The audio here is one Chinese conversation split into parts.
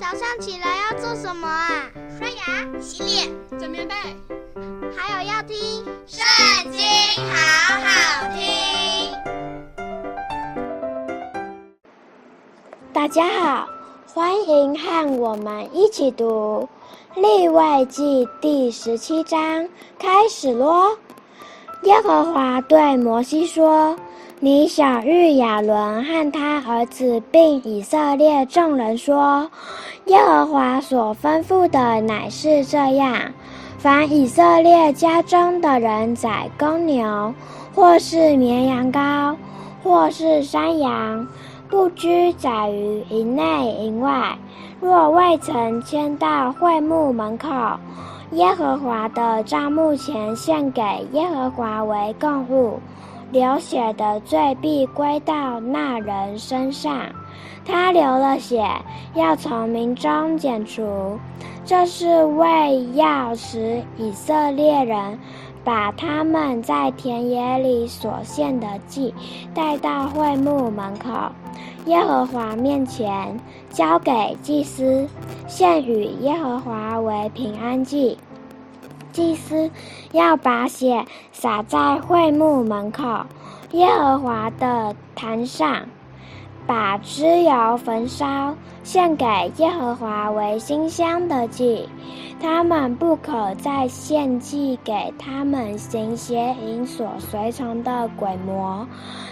早上起来要做什么啊？刷牙、洗脸、整棉被，还有要听《圣经》，好好听。大家好，欢迎和我们一起读《例外记》第十七章，开始咯。耶和华对摩西说。你晓諭亚伦和他儿子，并以色列众人说：耶和华所吩咐的乃是这样：凡以色列家中的人宰公牛，或是绵羊羔，或是山羊，不拘宰于营内营外，若未曾牵到会幕门口，耶和华的帐幕前献给耶和华为供物。流血的罪必归到那人身上，他流了血，要从民中剪除。这是为要使以色列人把他们在田野里所献的祭带到会幕门口，耶和华面前，交给祭司，献与耶和华为平安祭。祭司要把血洒在会幕门口，耶和华的坛上，把脂油焚烧，献给耶和华为馨香的祭。他们不可再献祭给他们行邪淫所随从的鬼魔，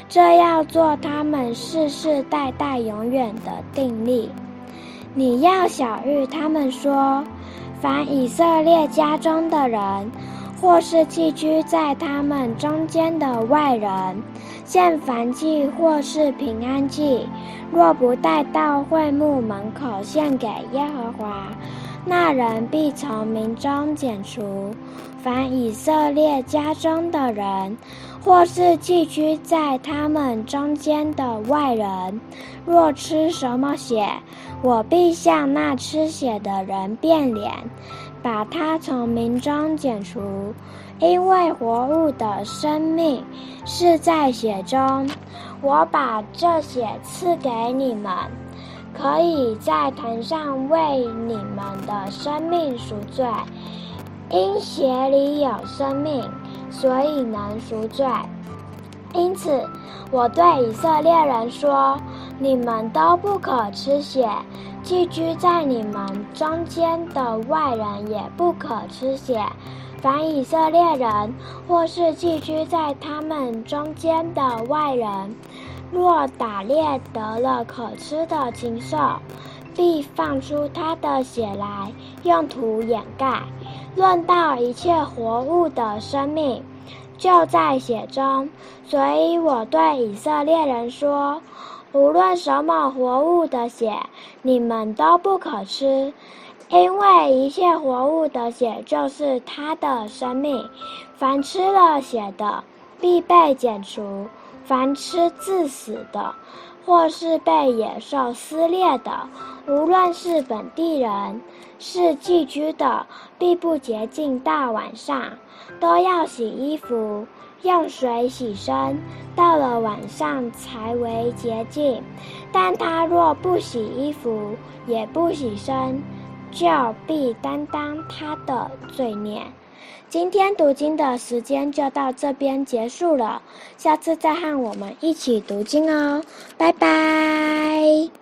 这要做他们世世代代永远的定例。你要小玉他们说。凡以色列家中的人，或是寄居在他们中间的外人，献燔祭或是平安祭，若不带到会幕门口献给耶和华，那人必从民中剪除。凡以色列家中的人，或是寄居在他们中间的外人，若吃什么血，我必向那吃血的人变脸，把他从民中剪除。因为活物的生命是在血中，我把这血赐给你们，可以在坛上为你们的生命赎罪。因血里有生命，所以能赎罪。因此，我对以色列人说：你们都不可吃血；寄居在你们中间的外人也不可吃血。凡以色列人或是寄居在他们中间的外人，若打猎得了可吃的禽兽，必放出他的血来，用土掩盖。论到一切活物的生命，就在血中，所以我对以色列人说：无论什么活物的血，你们都不可吃，因为一切活物的血就是他的生命。凡吃了血的，必被剪除；凡吃自死的，或是被野兽撕裂的，无论是本地人，是寄居的，必不洁净大晚上，都要洗衣服，用水洗身，到了晚上才为洁净。但他若不洗衣服，也不洗身，就必担当他的罪孽。今天读经的时间就到这边结束了，下次再和我们一起读经哦，拜拜。